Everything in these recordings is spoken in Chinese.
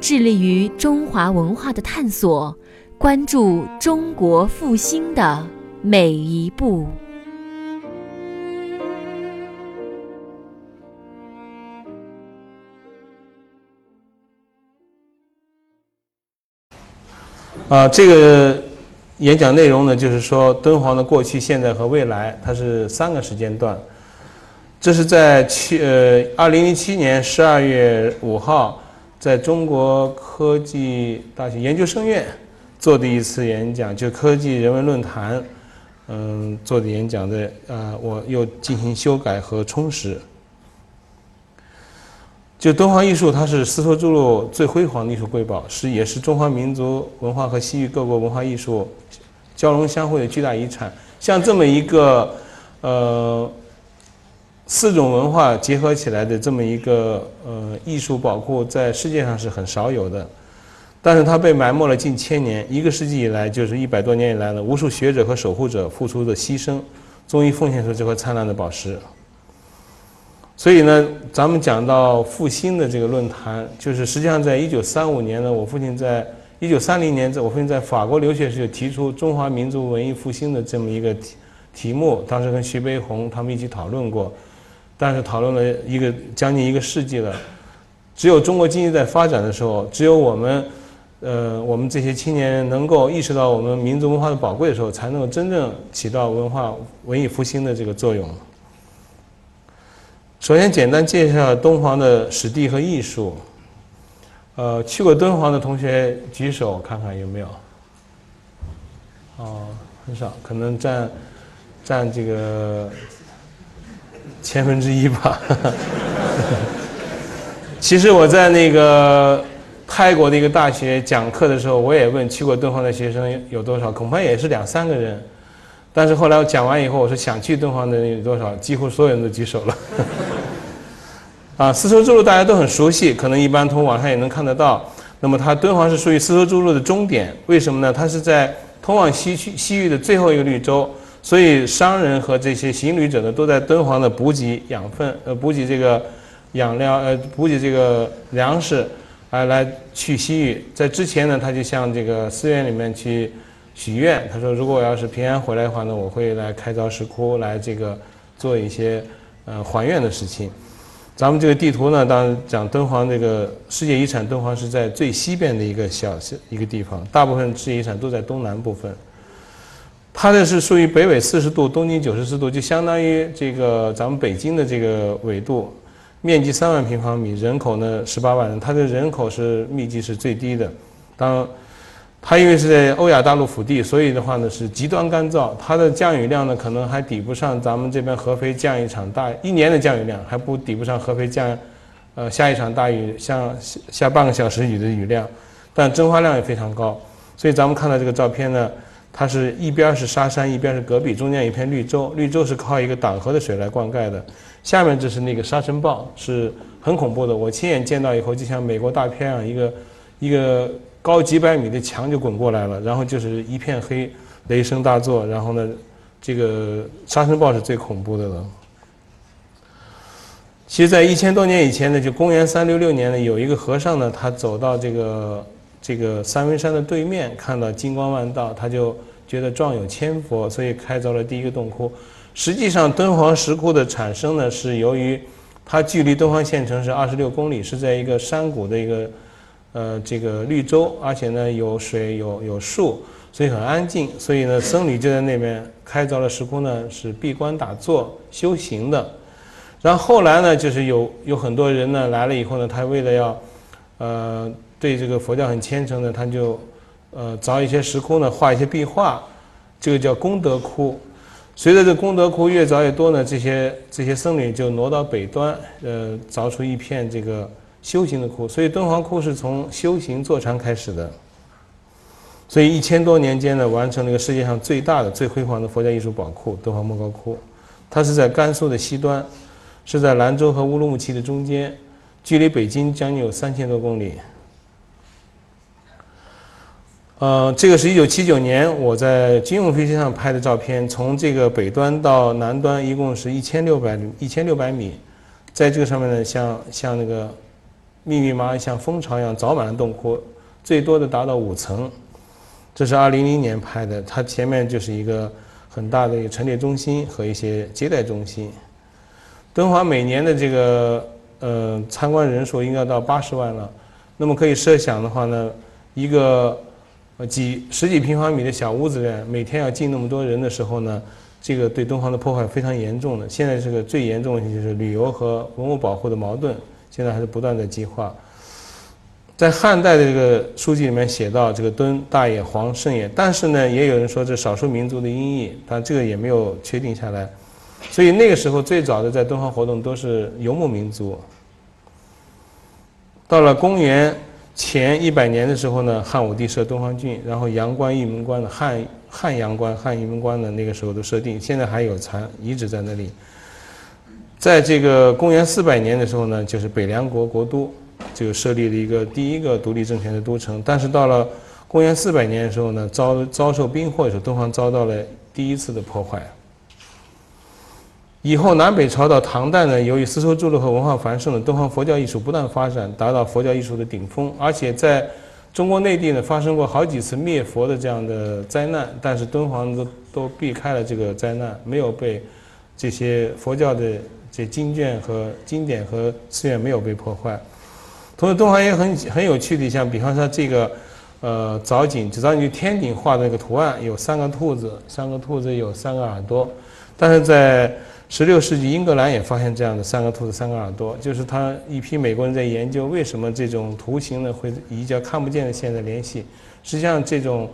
致力于中华文化的探索，关注中国复兴的每一步。啊，这个演讲内容呢，就是说敦煌的过去、现在和未来，它是三个时间段。这是在七呃二零零七年十二月五号，在中国科技大学研究生院做的一次演讲，就科技人文论坛，嗯，做的演讲的啊，我又进行修改和充实。就敦煌艺术，它是丝绸之路最辉煌的艺术瑰宝，是也是中华民族文化和西域各国文化艺术交融相会的巨大遗产。像这么一个呃。四种文化结合起来的这么一个呃艺术宝库，在世界上是很少有的，但是它被埋没了近千年，一个世纪以来，就是一百多年以来呢，无数学者和守护者付出的牺牲，终于奉献出这块灿烂的宝石。所以呢，咱们讲到复兴的这个论坛，就是实际上在一九三五年呢，我父亲在一九三零年，在我父亲在法国留学时就提出中华民族文艺复兴的这么一个题题目，当时跟徐悲鸿他们一起讨论过。但是讨论了一个将近一个世纪了，只有中国经济在发展的时候，只有我们，呃，我们这些青年人能够意识到我们民族文化的宝贵的时候，才能够真正起到文化文艺复兴的这个作用。首先，简单介绍敦煌的史地和艺术。呃，去过敦煌的同学举手看看有没有？哦，很少，可能占占这个。千分之一吧。其实我在那个泰国的一个大学讲课的时候，我也问去过敦煌的学生有多少，恐怕也是两三个人。但是后来我讲完以后，我说想去敦煌的人有多少，几乎所有人都举手了。啊，丝绸之路大家都很熟悉，可能一般从网上也能看得到。那么它敦煌是属于丝绸之路的终点，为什么呢？它是在通往西区西域的最后一个绿洲。所以商人和这些行旅者呢，都在敦煌的补给养分，呃，补给这个养料，呃，补给这个粮食，啊，来去西域。在之前呢，他就向这个寺院里面去许愿，他说，如果我要是平安回来的话呢，我会来开凿石窟，来这个做一些呃还愿的事情。咱们这个地图呢，当然讲敦煌这个世界遗产，敦煌是在最西边的一个小一个地方，大部分世界遗产都在东南部分。它这是属于北纬四十度，东经九十四度，就相当于这个咱们北京的这个纬度，面积三万平方米，人口呢十八万人，它的人口是密集是最低的。当它因为是在欧亚大陆腹地，所以的话呢是极端干燥，它的降雨量呢可能还抵不上咱们这边合肥降一场大一年的降雨量，还不抵不上合肥降，呃下一场大雨像下半个小时雨的雨量，但蒸发量也非常高，所以咱们看到这个照片呢。它是一边是沙山，一边是戈壁，中间一片绿洲。绿洲是靠一个党河的水来灌溉的。下面这是那个沙尘暴，是很恐怖的。我亲眼见到以后，就像美国大片啊，一个一个高几百米的墙就滚过来了，然后就是一片黑，雷声大作。然后呢，这个沙尘暴是最恐怖的了。其实，在一千多年以前呢，就公元三六六年呢，有一个和尚呢，他走到这个。这个三文山的对面看到金光万道，他就觉得壮有千佛，所以开凿了第一个洞窟。实际上，敦煌石窟的产生呢，是由于它距离敦煌县城是二十六公里，是在一个山谷的一个呃这个绿洲，而且呢有水有有树，所以很安静。所以呢，僧侣就在那边开凿了石窟呢，是闭关打坐修行的。然后后来呢，就是有有很多人呢来了以后呢，他为了要呃。对这个佛教很虔诚的，他就，呃，凿一些石窟呢，画一些壁画，这个叫功德窟。随着这功德窟越凿越多呢，这些这些僧侣就挪到北端，呃，凿出一片这个修行的窟，所以敦煌窟是从修行坐禅开始的。所以一千多年间呢，完成了一个世界上最大的、最辉煌的佛教艺术宝库——敦煌莫高窟。它是在甘肃的西端，是在兰州和乌鲁木齐的中间，距离北京将近有三千多公里。呃，这个是一九七九年我在军用飞机上拍的照片，从这个北端到南端一共是一千六百一千六百米，在这个上面呢，像像那个密密麻麻像蜂巢一样凿满了洞窟，最多的达到五层。这是二零零年拍的，它前面就是一个很大的一个陈列中心和一些接待中心。敦煌每年的这个呃参观人数应该到八十万了，那么可以设想的话呢，一个几十几平方米的小屋子里，每天要进那么多人的时候呢，这个对敦煌的破坏非常严重的。现在这个最严重的就是旅游和文物保护的矛盾，现在还是不断的激化。在汉代的这个书籍里面写到这个敦大也黄圣也，但是呢，也有人说这少数民族的音译，但这个也没有确定下来。所以那个时候最早的在敦煌活动都是游牧民族。到了公元前一百年的时候呢，汉武帝设敦煌郡，然后阳关、玉门关的汉汉阳关、汉玉门关的那个时候都设定，现在还有残遗址在那里。在这个公元四百年的时候呢，就是北凉国国都。就设立了一个第一个独立政权的都城，但是到了公元四百年的时候呢，遭遭受兵祸的时候，敦煌遭到了第一次的破坏。以后南北朝到唐代呢，由于丝绸之路和文化繁盛的敦煌佛教艺术不断发展，达到佛教艺术的顶峰，而且在中国内地呢发生过好几次灭佛的这样的灾难，但是敦煌都都避开了这个灾难，没有被这些佛教的这经卷和经典和寺院没有被破坏。同时，敦煌也很很有趣的，像比方说这个，呃，藻井，藻井就天顶画的那个图案，有三个兔子，三个兔子有三个耳朵。但是在十六世纪，英格兰也发现这样的三个兔子、三个耳朵，就是他一批美国人在研究为什么这种图形呢会一较看不见的线在联系。实际上，这种，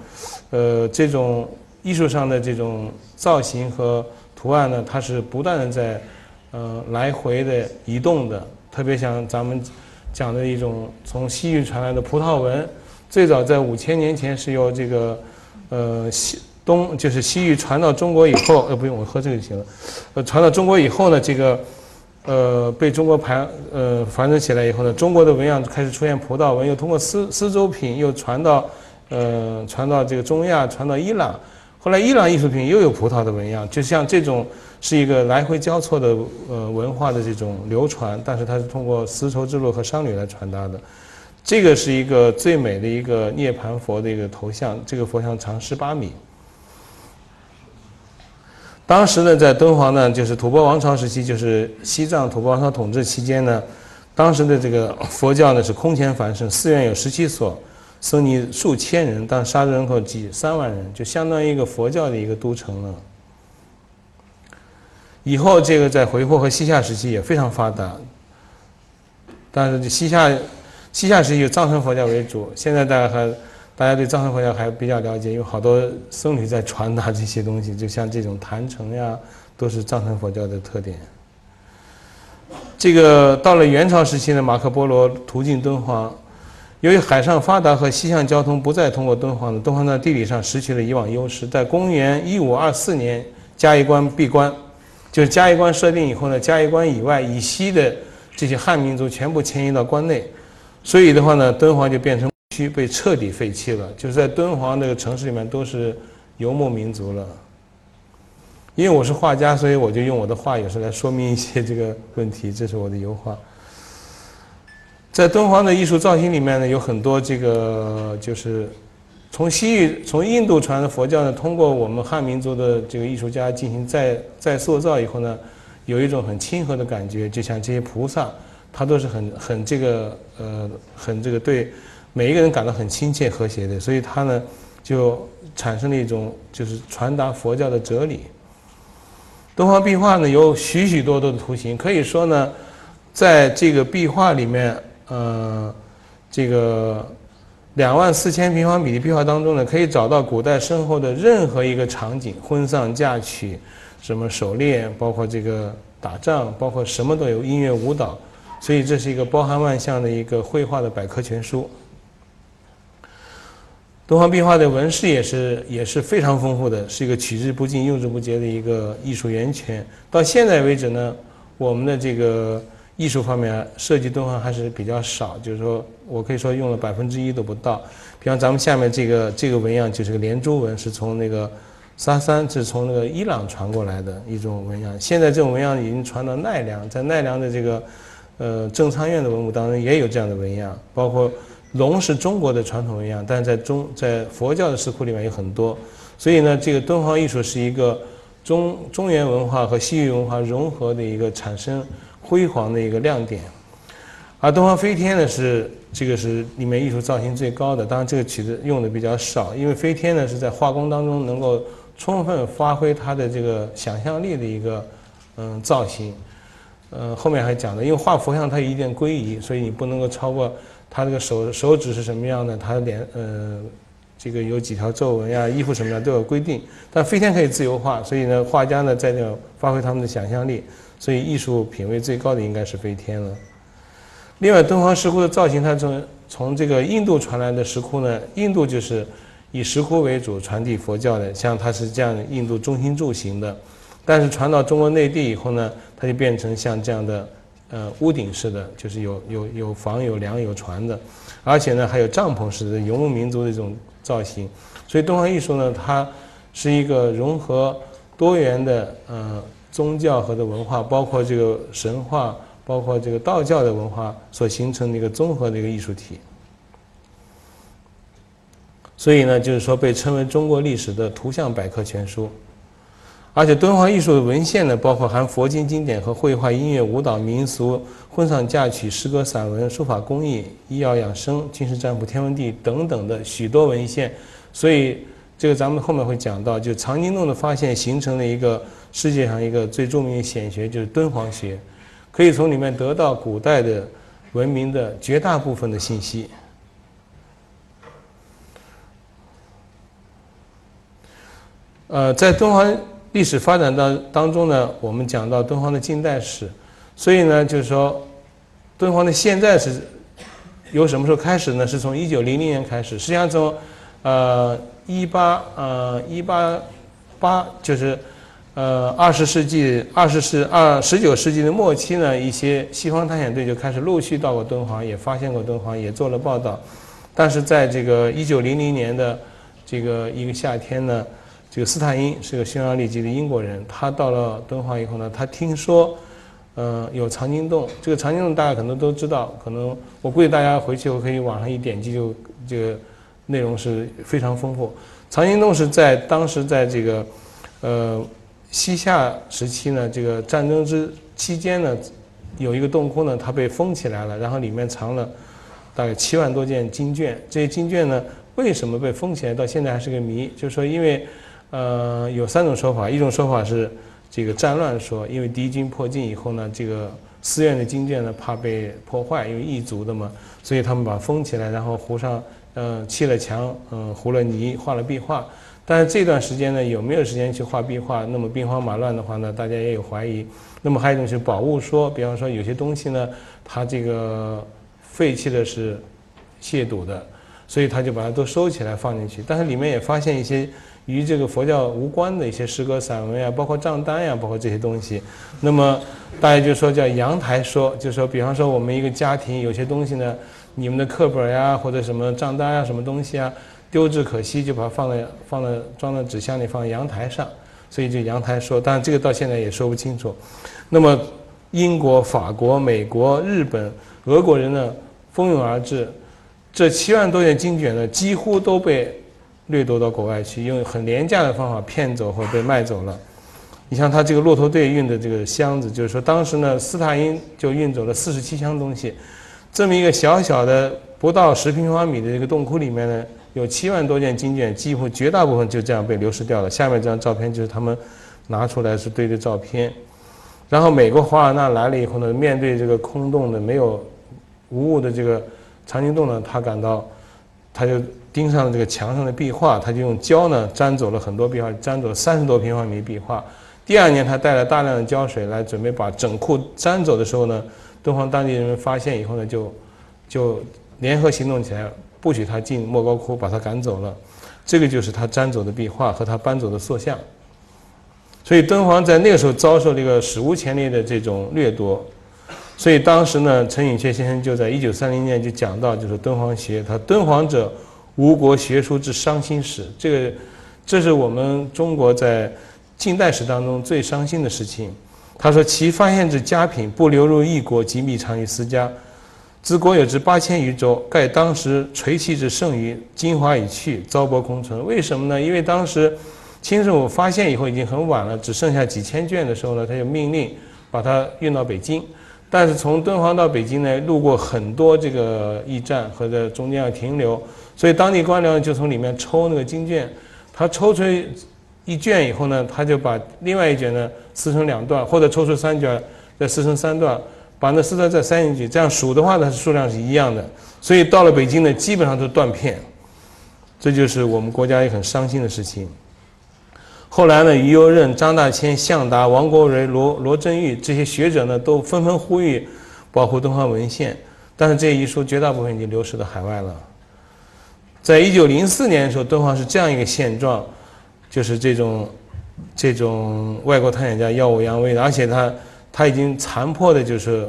呃，这种艺术上的这种造型和图案呢，它是不断的在，呃，来回的移动的，特别像咱们。讲的一种从西域传来的葡萄纹，最早在五千年前是由这个，呃西东就是西域传到中国以后，呃不用我喝这个就行了，呃传到中国以后呢，这个，呃被中国盘呃繁殖起来以后呢，中国的纹样开始出现葡萄纹，又通过丝丝周品又传到，呃传到这个中亚，传到伊朗，后来伊朗艺术品又有葡萄的纹样，就像这种。是一个来回交错的呃文化的这种流传，但是它是通过丝绸之路和商旅来传达的。这个是一个最美的一个涅盘佛的一个头像，这个佛像长十八米。当时呢，在敦煌呢，就是吐蕃王朝时期，就是西藏吐蕃王朝统治期间呢，当时的这个佛教呢是空前繁盛，寺院有十七所，僧尼数千人，但沙人口几三万人，就相当于一个佛教的一个都城了。以后这个在回鹘和西夏时期也非常发达，但是西夏西夏时期以藏传佛教为主。现在大家还大家对藏传佛教还比较了解，有好多僧侣在传达这些东西，就像这种坛城呀，都是藏传佛教的特点。这个到了元朝时期呢，马可波罗途径敦煌，由于海上发达和西向交通不再通过敦煌的，敦煌在地理上失去了以往优势。在公元一五二四年，嘉峪关闭关。就是嘉峪关设定以后呢，嘉峪关以外以西的这些汉民族全部迁移到关内，所以的话呢，敦煌就变成区被彻底废弃了。就是在敦煌这个城市里面都是游牧民族了。因为我是画家，所以我就用我的画有时来说明一些这个问题。这是我的油画。在敦煌的艺术造型里面呢，有很多这个就是。从西域、从印度传的佛教呢，通过我们汉民族的这个艺术家进行再再塑造以后呢，有一种很亲和的感觉，就像这些菩萨，他都是很很这个呃很这个对每一个人感到很亲切和谐的，所以他呢就产生了一种就是传达佛教的哲理。敦煌壁画呢有许许多多的图形，可以说呢，在这个壁画里面，呃，这个。两万四千平方米的壁画当中呢，可以找到古代身后的任何一个场景，婚丧嫁娶，什么狩猎，包括这个打仗，包括什么都有，音乐舞蹈，所以这是一个包含万象的一个绘画的百科全书。敦煌壁画的纹饰也是也是非常丰富的，是一个取之不尽、用之不竭的一个艺术源泉。到现在为止呢，我们的这个艺术方面设计敦煌还是比较少，就是说我可以说用了百分之一都不到。比方咱们下面这个这个纹样就是个连珠纹，是从那个沙山，是从那个伊朗传过来的一种纹样。现在这种纹样已经传到奈良，在奈良的这个呃正仓院的文物当中也有这样的纹样，包括。龙是中国的传统纹样，但是在中在佛教的石窟里面有很多，所以呢，这个敦煌艺术是一个中中原文化和西域文化融合的一个产生辉煌的一个亮点。而敦煌飞天呢，是这个是里面艺术造型最高的，当然这个曲子用的比较少，因为飞天呢是在画工当中能够充分发挥它的这个想象力的一个嗯造型。嗯，后面还讲的，因为画佛像它有一定归仪，所以你不能够超过。他这个手手指是什么样的？他脸呃，这个有几条皱纹呀？衣服什么的都有规定。但飞天可以自由画，所以呢，画家呢在这发挥他们的想象力。所以艺术品位最高的应该是飞天了。另外，敦煌石窟的造型，它从从这个印度传来的石窟呢，印度就是以石窟为主传递佛教的，像它是这样印度中心柱形的。但是传到中国内地以后呢，它就变成像这样的。呃，屋顶式的，就是有有有房、有梁、有船的，而且呢，还有帐篷式的游牧民族的这种造型。所以，敦煌艺术呢，它是一个融合多元的呃宗教和的文化，包括这个神话，包括这个道教的文化所形成的一个综合的一个艺术体。所以呢，就是说被称为中国历史的图像百科全书。而且敦煌艺术的文献呢，包括含佛经经典和绘画、音乐、舞蹈、民俗、婚丧嫁娶、诗歌、散文、书法工艺、医药养生、军事占卜、天文地等等的许多文献。所以这个咱们后面会讲到，就藏经洞的发现形成了一个世界上一个最著名的显学，就是敦煌学，可以从里面得到古代的文明的绝大部分的信息。呃，在敦煌。历史发展当当中呢，我们讲到敦煌的近代史，所以呢，就是说，敦煌的现在是由什么时候开始呢？是从一九零零年开始。实际上从呃一八呃一八八就是呃二十世纪二十世二十九世纪的末期呢，一些西方探险队就开始陆续到过敦煌，也发现过敦煌，也做了报道。但是在这个一九零零年的这个一个夏天呢。这个斯坦因是个匈牙利籍的英国人，他到了敦煌以后呢，他听说，呃，有藏经洞。这个藏经洞大家可能都知道，可能我估计大家回去我可以网上一点击就这个内容是非常丰富。藏经洞是在当时在这个呃西夏时期呢，这个战争之期间呢，有一个洞窟呢，它被封起来了，然后里面藏了大概七万多件经卷。这些经卷呢，为什么被封起来，到现在还是个谜。就是说，因为呃，有三种说法。一种说法是这个战乱说，因为敌军迫近以后呢，这个寺院的经卷呢怕被破坏，因为异族的嘛，所以他们把封起来，然后糊上，嗯，砌了墙，嗯，糊了泥，画了壁画。但是这段时间呢，有没有时间去画壁画？那么兵荒马乱的话呢，大家也有怀疑。那么还有一种是宝物说，比方说有些东西呢，它这个废弃的是亵渎的，所以他就把它都收起来放进去。但是里面也发现一些。与这个佛教无关的一些诗歌、散文呀，包括账单呀，包括这些东西，那么大家就说叫阳台说，就说比方说我们一个家庭有些东西呢，你们的课本呀或者什么账单呀什么东西啊，丢之可惜，就把它放在放在装在纸箱里放在阳台上，所以就阳台说，但这个到现在也说不清楚。那么英国、法国、美国、日本、俄国人呢蜂拥而至，这七万多件经卷呢几乎都被。掠夺到国外去，用很廉价的方法骗走或者被卖走了。你像他这个骆驼队运的这个箱子，就是说当时呢，斯大因就运走了四十七箱东西。这么一个小小的不到十平方米的这个洞窟里面呢，有七万多件经卷，几乎绝大部分就这样被流失掉了。下面这张照片就是他们拿出来是对的照片。然后美国华尔纳来了以后呢，面对这个空洞的没有无物的这个藏经洞呢，他感到他就。钉上了这个墙上的壁画，他就用胶呢粘走了很多壁画，粘走了三十多平方米壁画。第二年，他带了大量的胶水来准备把整库粘走的时候呢，敦煌当地人们发现以后呢，就就联合行动起来，不许他进莫高窟，把他赶走了。这个就是他粘走的壁画和他搬走的塑像。所以敦煌在那个时候遭受这个史无前例的这种掠夺。所以当时呢，陈寅恪先生就在一九三零年就讲到，就是敦煌学，他敦煌者，吴国学术之伤心史。这个，这是我们中国在近代史当中最伤心的事情。他说，其发现之佳品不流入异国，即秘藏于私家。自国有之八千余州，盖当时垂弃之剩余，精华已去，糟粕空存。为什么呢？因为当时清政府发现以后已经很晚了，只剩下几千卷的时候呢，他就命令把它运到北京。但是从敦煌到北京呢，路过很多这个驿站和在中间要停留，所以当地官僚就从里面抽那个经卷，他抽出一卷以后呢，他就把另外一卷呢撕成两段，或者抽出三卷再撕成三段，把那四段再塞进去，这样数的话呢数量是一样的。所以到了北京呢，基本上都断片，这就是我们国家也很伤心的事情。后来呢，于右任、张大千、向达、王国维、罗罗振玉这些学者呢，都纷纷呼吁保护敦煌文献，但是这一书绝大部分已经流失到海外了。在一九零四年的时候，敦煌是这样一个现状，就是这种这种外国探险家耀武扬威的，而且他他已经残破的，就是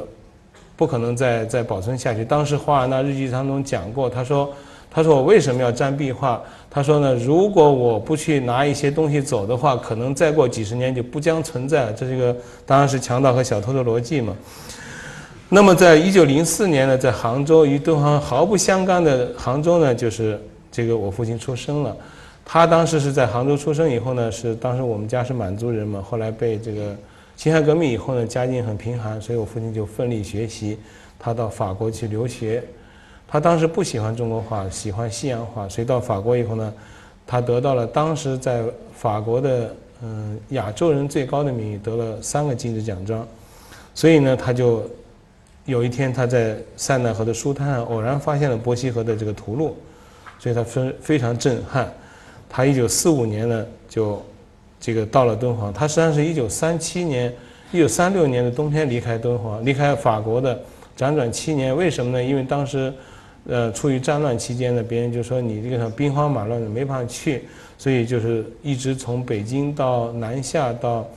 不可能再再保存下去。当时华尔纳日记当中讲过，他说。他说：“我为什么要粘壁画？”他说：“呢，如果我不去拿一些东西走的话，可能再过几十年就不将存在。这是一个当然是强盗和小偷的逻辑嘛。”那么，在一九零四年呢，在杭州与敦煌毫不相干的杭州呢，就是这个我父亲出生了。他当时是在杭州出生以后呢，是当时我们家是满族人嘛，后来被这个辛亥革命以后呢，家境很贫寒，所以我父亲就奋力学习，他到法国去留学。他当时不喜欢中国画，喜欢西洋画，所以到法国以后呢，他得到了当时在法国的嗯亚洲人最高的名誉，得了三个金质奖章。所以呢，他就有一天他在塞纳河的书摊上偶然发现了伯希和的这个图录，所以他非非常震撼。他一九四五年呢就这个到了敦煌，他实际上是一九三七年、一九三六年的冬天离开敦煌，离开法国的，辗转七年。为什么呢？因为当时。呃，处于战乱期间呢，别人就说你这个兵荒马乱的没办法去，所以就是一直从北京到南下，到，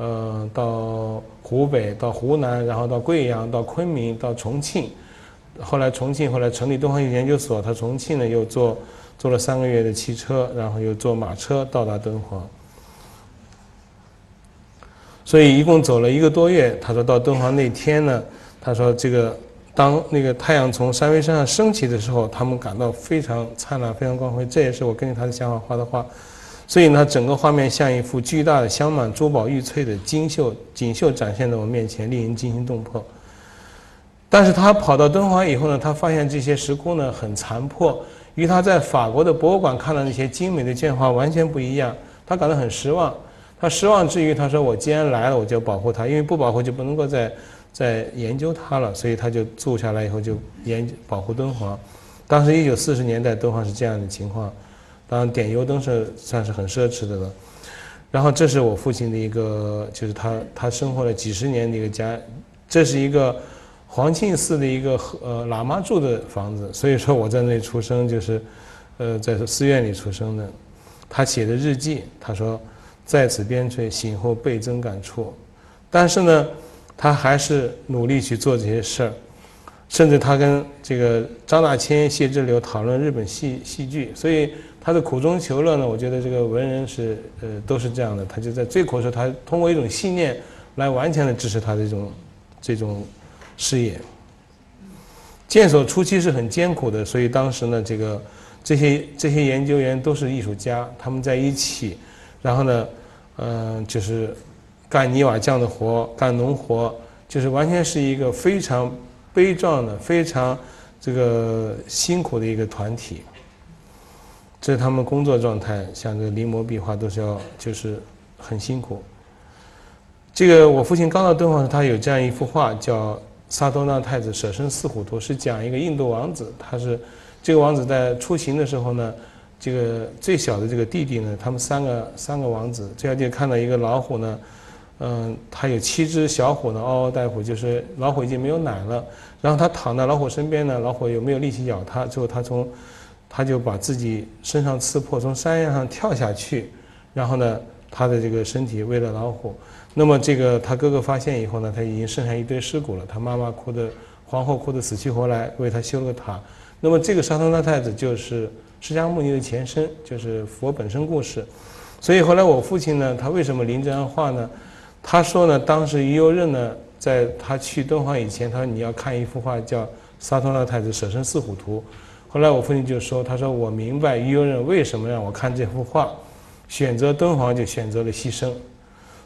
呃，到湖北，到湖南，然后到贵阳，到昆明，到重庆，后来重庆后来成立东方艺术研究所，他重庆呢又坐坐了三个月的汽车，然后又坐马车到达敦煌，所以一共走了一个多月。他说到敦煌那天呢，他说这个。当那个太阳从山巍山上升起的时候，他们感到非常灿烂、非常光辉。这也是我根据他的想法画的画。所以呢，整个画面像一幅巨大的镶满珠宝玉翠的金绣锦绣展现在我面前，令人惊心动魄。但是他跑到敦煌以后呢，他发现这些石窟呢很残破，与他在法国的博物馆看到那些精美的绢画完全不一样。他感到很失望。他失望之余，他说：“我既然来了，我就要保护它，因为不保护就不能够再再研究它了，所以他就住下来以后就研保护敦煌。当时一九四十年代敦煌是这样的情况，当然点油灯是算是很奢侈的了。然后这是我父亲的一个，就是他他生活了几十年的一个家，这是一个黄庆寺的一个呃喇嘛住的房子，所以说我在那里出生，就是呃在寺院里出生的。他写的日记，他说在此边陲醒后倍增感触，但是呢。他还是努力去做这些事儿，甚至他跟这个张大千、谢之流讨论日本戏戏剧，所以他的苦中求乐呢。我觉得这个文人是呃都是这样的，他就在最苦的时候，他通过一种信念来完全的支持他这种这种事业。建所初期是很艰苦的，所以当时呢，这个这些这些研究员都是艺术家，他们在一起，然后呢，嗯，就是。干泥瓦匠的活，干农活，就是完全是一个非常悲壮的、非常这个辛苦的一个团体。这是他们工作状态，像这个临摹壁画都是要，就是很辛苦。这个我父亲刚到敦煌时，他有这样一幅画，叫《萨多纳太子舍身饲虎图》，是讲一个印度王子，他是这个王子在出行的时候呢，这个最小的这个弟弟呢，他们三个三个王子，这小弟看到一个老虎呢。嗯，他有七只小虎呢，嗷嗷待哺，就是老虎已经没有奶了。然后他躺在老虎身边呢，老虎有没有力气咬他？最后他从，他就把自己身上刺破，从山崖上跳下去，然后呢，他的这个身体喂了老虎。那么这个他哥哥发现以后呢，他已经剩下一堆尸骨了。他妈妈哭的，皇后哭的死去活来，为他修了个塔。那么这个沙通拉太子就是释迦牟尼的前身，就是佛本身故事。所以后来我父亲呢，他为什么临这样画呢？他说呢，当时于右任呢，在他去敦煌以前，他说你要看一幅画叫《沙通拉太子舍身四虎图》。后来我父亲就说，他说我明白于右任为什么让我看这幅画，选择敦煌就选择了牺牲。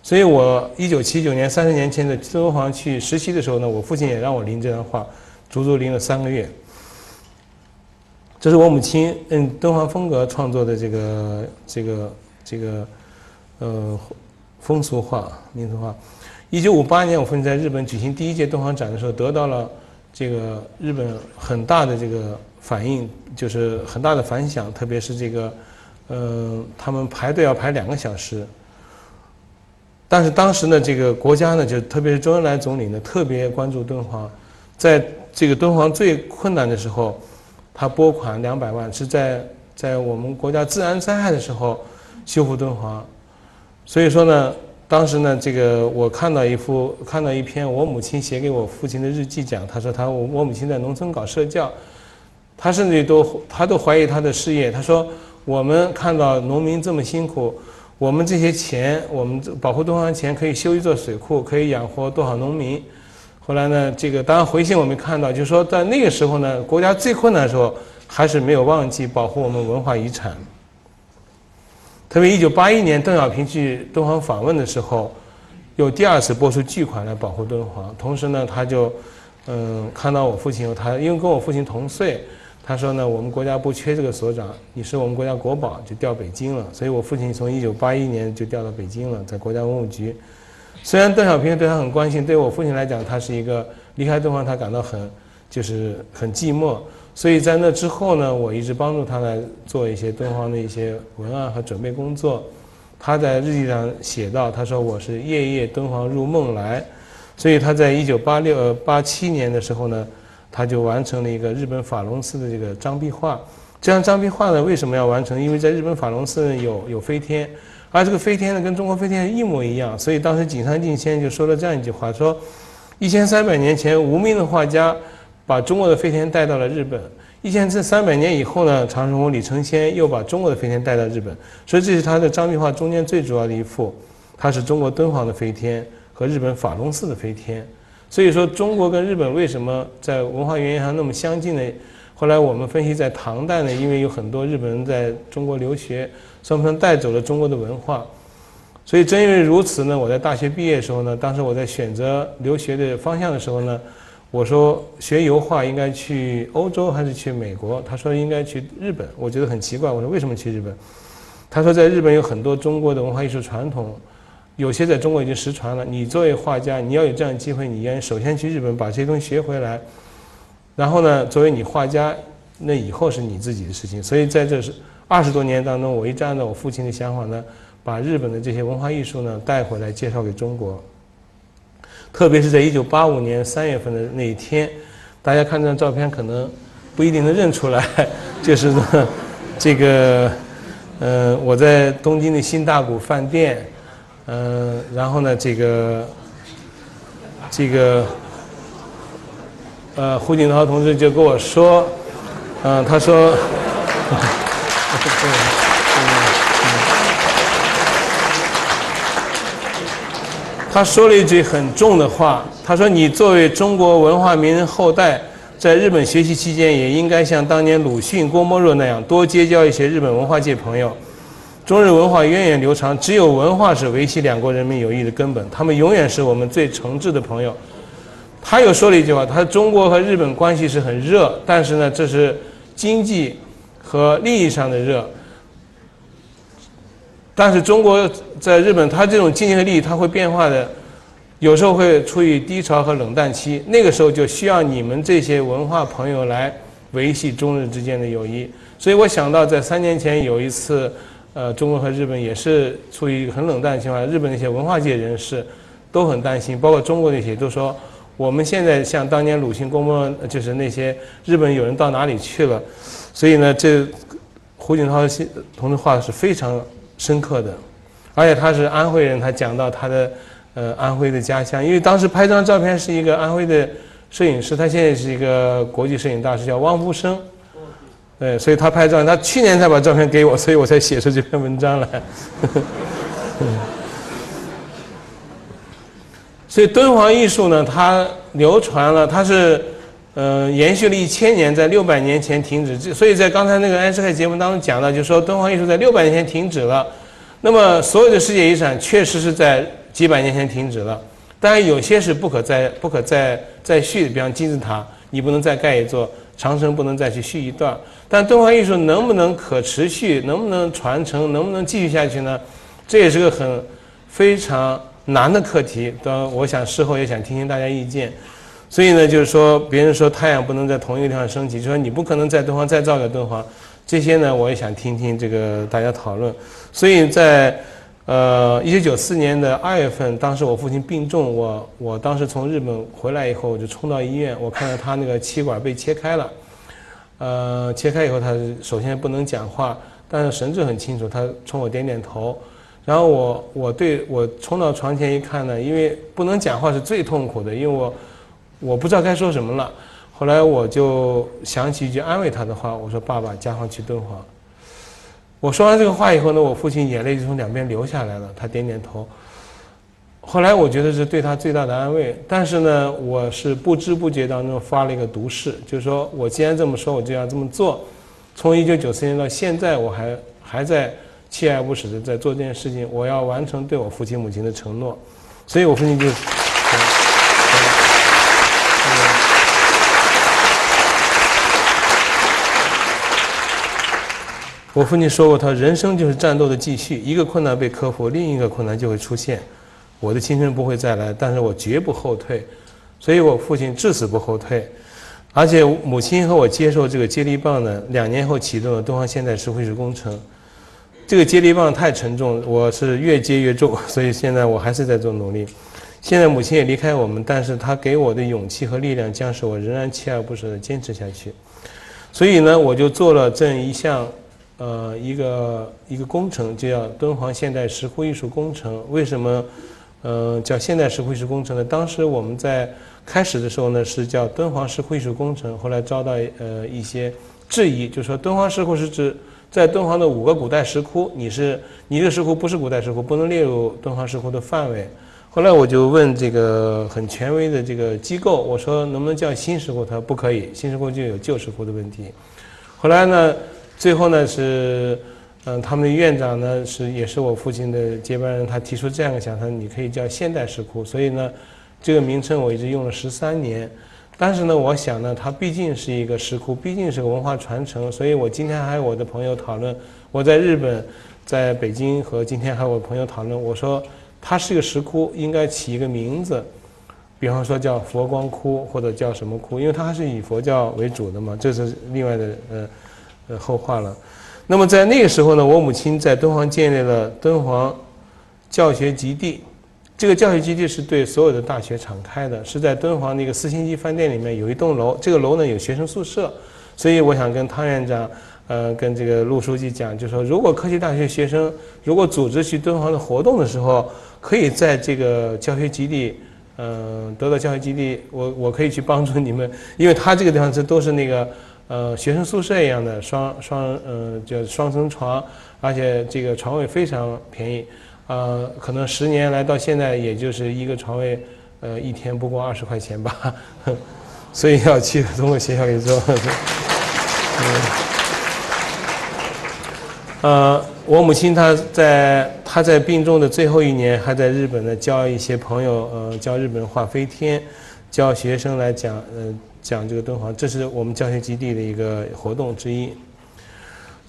所以我一九七九年三十年前的敦煌去实习的时候呢，我父亲也让我临这张画，足足临了三个月。这是我母亲嗯敦煌风格创作的这个这个这个呃。风俗画、民俗画。一九五八年，我父亲在日本举行第一届敦煌展的时候，得到了这个日本很大的这个反应，就是很大的反响。特别是这个，嗯，他们排队要排两个小时。但是当时呢，这个国家呢，就特别是周恩来总理呢，特别关注敦煌，在这个敦煌最困难的时候，他拨款两百万，是在在我们国家自然灾害的时候修复敦煌。所以说呢，当时呢，这个我看到一幅，看到一篇我母亲写给我父亲的日记，讲他说他我母亲在农村搞社教，他甚至都他都怀疑他的事业。他说我们看到农民这么辛苦，我们这些钱，我们保护敦煌钱可以修一座水库，可以养活多少农民。后来呢，这个当然回信我没看到，就是说在那个时候呢，国家最困难的时候，还是没有忘记保护我们文化遗产。特别一九八一年，邓小平去敦煌访问的时候，又第二次拨出巨款来保护敦煌。同时呢，他就，嗯，看到我父亲，他因为跟我父亲同岁，他说呢，我们国家不缺这个所长，你是我们国家国宝，就调北京了。所以我父亲从一九八一年就调到北京了，在国家文物局。虽然邓小平对他很关心，对我父亲来讲，他是一个离开敦煌，他感到很，就是很寂寞。所以在那之后呢，我一直帮助他来做一些敦煌的一些文案和准备工作。他在日记上写到：“他说我是夜夜敦煌入梦来。”所以他在一九八六八七年的时候呢，他就完成了一个日本法隆寺的这个张壁画。这张张壁画呢，为什么要完成？因为在日本法隆寺有有飞天，而这个飞天呢，跟中国飞天一模一样。所以当时井上敬先就说了这样一句话：说一千三百年前，无名的画家。把中国的飞天带到了日本。一千三百年以后呢，长生公李承先又把中国的飞天带到日本。所以这是他的张壁画中间最主要的一幅，它是中国敦煌的飞天和日本法隆寺的飞天。所以说，中国跟日本为什么在文化原因上那么相近呢？后来我们分析，在唐代呢，因为有很多日本人在中国留学，算不算带走了中国的文化？所以正因为如此呢，我在大学毕业的时候呢，当时我在选择留学的方向的时候呢。我说学油画应该去欧洲还是去美国？他说应该去日本。我觉得很奇怪。我说为什么去日本？他说在日本有很多中国的文化艺术传统，有些在中国已经失传了。你作为画家，你要有这样的机会，你应该首先去日本把这些东西学回来。然后呢，作为你画家，那以后是你自己的事情。所以在这是二十多年当中，我一直按照我父亲的想法呢，把日本的这些文化艺术呢带回来介绍给中国。特别是在一九八五年三月份的那一天，大家看这张照片可能不一定能认出来，就是呢，这个，嗯，我在东京的新大谷饭店，嗯，然后呢，这个，这个，呃，胡锦涛同志就跟我说，嗯，他说。他说了一句很重的话，他说：“你作为中国文化名人后代，在日本学习期间，也应该像当年鲁迅、郭沫若那样，多结交一些日本文化界朋友。中日文化源远流长，只有文化是维系两国人民友谊的根本。他们永远是我们最诚挚的朋友。”他又说了一句话：“他中国和日本关系是很热，但是呢，这是经济和利益上的热。”但是中国在日本，它这种经济和利益它会变化的，有时候会处于低潮和冷淡期，那个时候就需要你们这些文化朋友来维系中日之间的友谊。所以我想到，在三年前有一次，呃，中国和日本也是处于很冷淡的情况，日本那些文化界人士都很担心，包括中国那些都说，我们现在像当年鲁迅公墓，就是那些日本有人到哪里去了，所以呢，这胡锦涛同志画的是非常深刻的，而且他是安徽人，他讲到他的呃安徽的家乡，因为当时拍这张照片是一个安徽的摄影师，他现在是一个国际摄影大师，叫汪福生。对，所以他拍照，他去年才把照片给我，所以我才写出这篇文章来。所以敦煌艺术呢，它流传了，它是，呃，延续了一千年，在六百年前停止。所以在刚才那个安世凯节目当中讲到，就说敦煌艺术在六百年前停止了。那么所有的世界遗产确实是在几百年前停止了，当然有些是不可再不可再再续，比方金字塔，你不能再盖一座。长城不能再去续一段，但敦煌艺术能不能可持续，能不能传承，能不能继续下去呢？这也是个很非常难的课题。当，我想事后也想听听大家意见。所以呢，就是说，别人说太阳不能在同一个地方升起，就说你不可能在敦煌再造个敦煌。这些呢，我也想听听这个大家讨论。所以在。呃，一九九四年的二月份，当时我父亲病重，我我当时从日本回来以后，我就冲到医院，我看到他那个气管被切开了，呃，切开以后，他首先不能讲话，但是神志很清楚，他冲我点点头，然后我我对我冲到床前一看呢，因为不能讲话是最痛苦的，因为我我不知道该说什么了，后来我就想起一句安慰他的话，我说爸爸，家放去敦煌。我说完这个话以后呢，我父亲眼泪就从两边流下来了。他点点头。后来我觉得是对他最大的安慰，但是呢，我是不知不觉当中发了一个毒誓，就是说我既然这么说，我就要这么做。从一九九四年到现在，我还还在锲而不舍的在做这件事情。我要完成对我父亲母亲的承诺，所以我父亲就。我父亲说过，他人生就是战斗的继续，一个困难被克服，另一个困难就会出现。我的青春不会再来，但是我绝不后退。所以我父亲至死不后退，而且母亲和我接受这个接力棒呢，两年后启动了东方现代石灰石工程。这个接力棒太沉重，我是越接越重，所以现在我还是在做努力。现在母亲也离开我们，但是她给我的勇气和力量，将使我仍然锲而不舍地坚持下去。所以呢，我就做了这一项。呃，一个一个工程就叫敦煌现代石窟艺术工程。为什么，呃，叫现代石窟艺术工程呢？当时我们在开始的时候呢，是叫敦煌石窟艺术工程，后来遭到呃一些质疑，就说敦煌石窟是指在敦煌的五个古代石窟，你是你这个石窟不是古代石窟，不能列入敦煌石窟的范围。后来我就问这个很权威的这个机构，我说能不能叫新石窟？他说不可以，新石窟就有旧石窟的问题。后来呢？最后呢是，嗯，他们的院长呢是也是我父亲的接班人，他提出这样一个想法，你可以叫现代石窟。所以呢，这个名称我一直用了十三年。但是呢，我想呢，它毕竟是一个石窟，毕竟是个文化传承。所以我今天还有我的朋友讨论，我在日本、在北京和今天还有我朋友讨论，我说它是一个石窟，应该起一个名字，比方说叫佛光窟或者叫什么窟，因为它还是以佛教为主的嘛，这是另外的呃。呃，后话了。那么在那个时候呢，我母亲在敦煌建立了敦煌教学基地。这个教学基地是对所有的大学敞开的，是在敦煌那个四星级饭店里面有一栋楼。这个楼呢有学生宿舍，所以我想跟汤院长，呃，跟这个陆书记讲，就说如果科技大学学生如果组织去敦煌的活动的时候，可以在这个教学基地，嗯，得到教学基地，我我可以去帮助你们，因为他这个地方这都是那个。呃，学生宿舍一样的双双，呃，叫双层床，而且这个床位非常便宜，呃，可能十年来到现在，也就是一个床位，呃，一天不过二十块钱吧，所以要去通过学校里做。呃，我母亲她在她在病重的最后一年，还在日本呢教一些朋友，呃，教日本人画飞天，教学生来讲，呃。讲这个敦煌，这是我们教学基地的一个活动之一。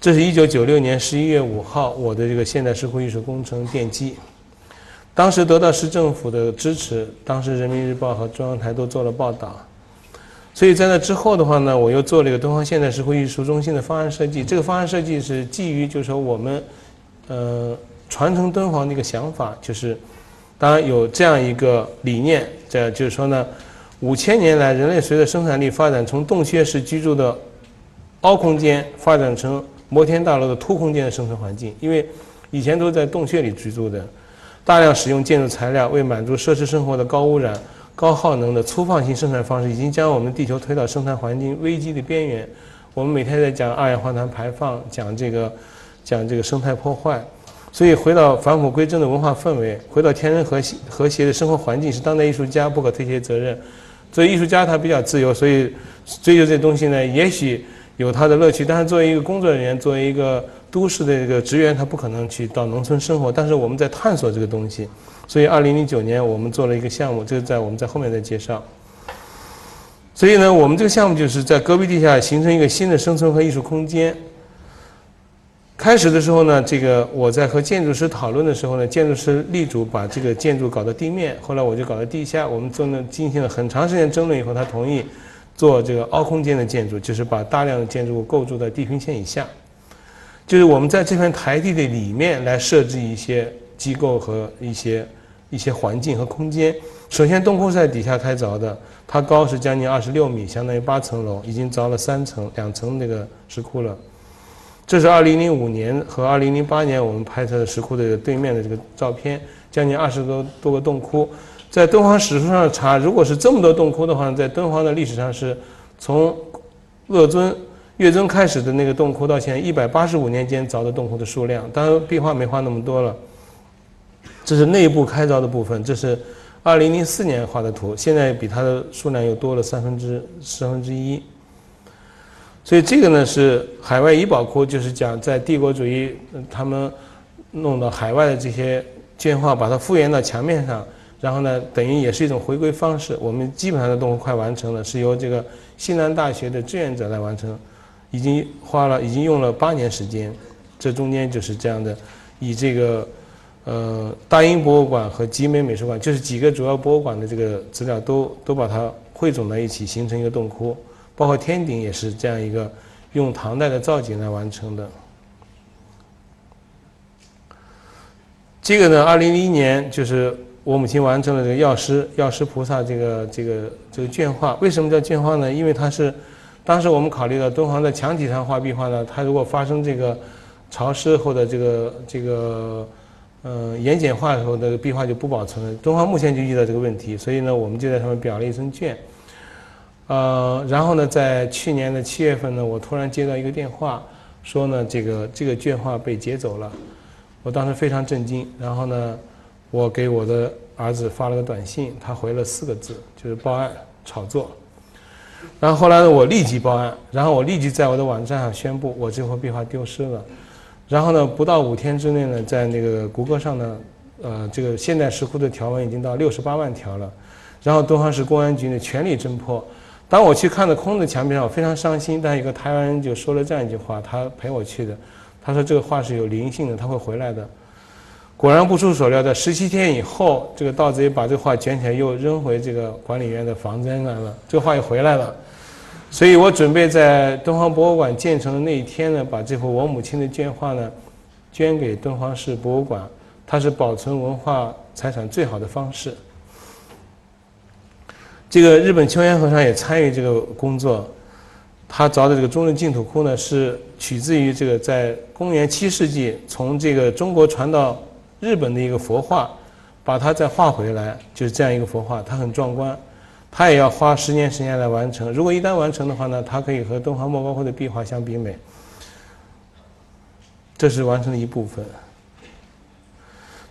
这是一九九六年十一月五号，我的这个现代石窟艺术工程奠基。当时得到市政府的支持，当时人民日报和中央台都做了报道。所以在那之后的话呢，我又做了一个敦煌现代石窟艺术中心的方案设计。这个方案设计是基于就是说我们，呃，传承敦煌的一个想法，就是当然有这样一个理念，这就是说呢，五千年来人类随着生产力发展，从洞穴式居住的凹空间发展成摩天大楼的凸空间的生存环境。因为以前都是在洞穴里居住的，大量使用建筑材料，为满足奢侈生活的高污染、高耗能的粗放型生产方式，已经将我们地球推到生态环境危机的边缘。我们每天在讲二氧化碳排放，讲这个，讲这个生态破坏。所以回到返璞归真的文化氛围，回到天人和谐和谐的生活环境，是当代艺术家不可推卸责任。作为艺术家，他比较自由，所以追求这东西呢，也许有他的乐趣。但是作为一个工作人员，作为一个都市的这个职员，他不可能去到农村生活。但是我们在探索这个东西，所以二零零九年我们做了一个项目，这个在我们在后面再介绍。所以呢，我们这个项目就是在戈壁地下形成一个新的生存和艺术空间。开始的时候呢，这个我在和建筑师讨论的时候呢，建筑师力主把这个建筑搞到地面，后来我就搞到地下。我们做了进行了很长时间争论以后，他同意做这个凹空间的建筑，就是把大量的建筑物构筑在地平线以下，就是我们在这片台地的里面来设置一些机构和一些一些环境和空间。首先，洞窟是在底下开凿的，它高是将近二十六米，相当于八层楼，已经凿了三层、两层那个石窟了。这是二零零五年和二零零八年我们拍摄的石窟的对面的这个照片，将近二十多多个洞窟，在敦煌史书上查，如果是这么多洞窟的话，在敦煌的历史上是从鄂尊、月尊开始的那个洞窟到现在一百八十五年间凿的洞窟的数量，当然壁画没画那么多了。这是内部开凿的部分，这是二零零四年画的图，现在比它的数量又多了三分之三分之一。所以这个呢是海外遗宝库，就是讲在帝国主义他们弄到海外的这些绢画，把它复原到墙面上，然后呢等于也是一种回归方式。我们基本上的动作快完成了，是由这个西南大学的志愿者来完成，已经花了已经用了八年时间。这中间就是这样的，以这个呃大英博物馆和集美美术馆，就是几个主要博物馆的这个资料都都把它汇总在一起，形成一个洞窟。包括天顶也是这样一个用唐代的造景来完成的。这个呢，二零零一年就是我母亲完成了这个药师药师菩萨这个这个这个绢画。为什么叫绢画呢？因为它是当时我们考虑到敦煌在墙体上画壁画呢，它如果发生这个潮湿或者这个这个呃盐碱化的时候，这个壁画就不保存了。敦煌目前就遇到这个问题，所以呢，我们就在上面裱了一层绢。呃，然后呢，在去年的七月份呢，我突然接到一个电话，说呢，这个这个绢画被劫走了，我当时非常震惊。然后呢，我给我的儿子发了个短信，他回了四个字，就是报案炒作。然后后来呢，我立即报案，然后我立即在我的网站上宣布我这幅壁画丢失了。然后呢，不到五天之内呢，在那个谷歌上呢，呃，这个现代石窟的条文已经到六十八万条了。然后敦煌市公安局呢，全力侦破。当我去看到空的墙壁上，我非常伤心。但有个台湾人就说了这样一句话，他陪我去的，他说这个画是有灵性的，他会回来的。果然不出所料，在十七天以后，这个盗贼把这画卷起来又扔回这个管理员的房间来了，这画又回来了。所以我准备在敦煌博物馆建成的那一天呢，把这幅我母亲的绢画呢，捐给敦煌市博物馆，它是保存文化财产最好的方式。这个日本秋元和尚也参与这个工作，他凿的这个中日净土窟呢，是取自于这个在公元七世纪从这个中国传到日本的一个佛画，把它再画回来，就是这样一个佛画，它很壮观，他也要花十年时间来完成。如果一旦完成的话呢，它可以和敦煌莫高窟的壁画相比美。这是完成的一部分。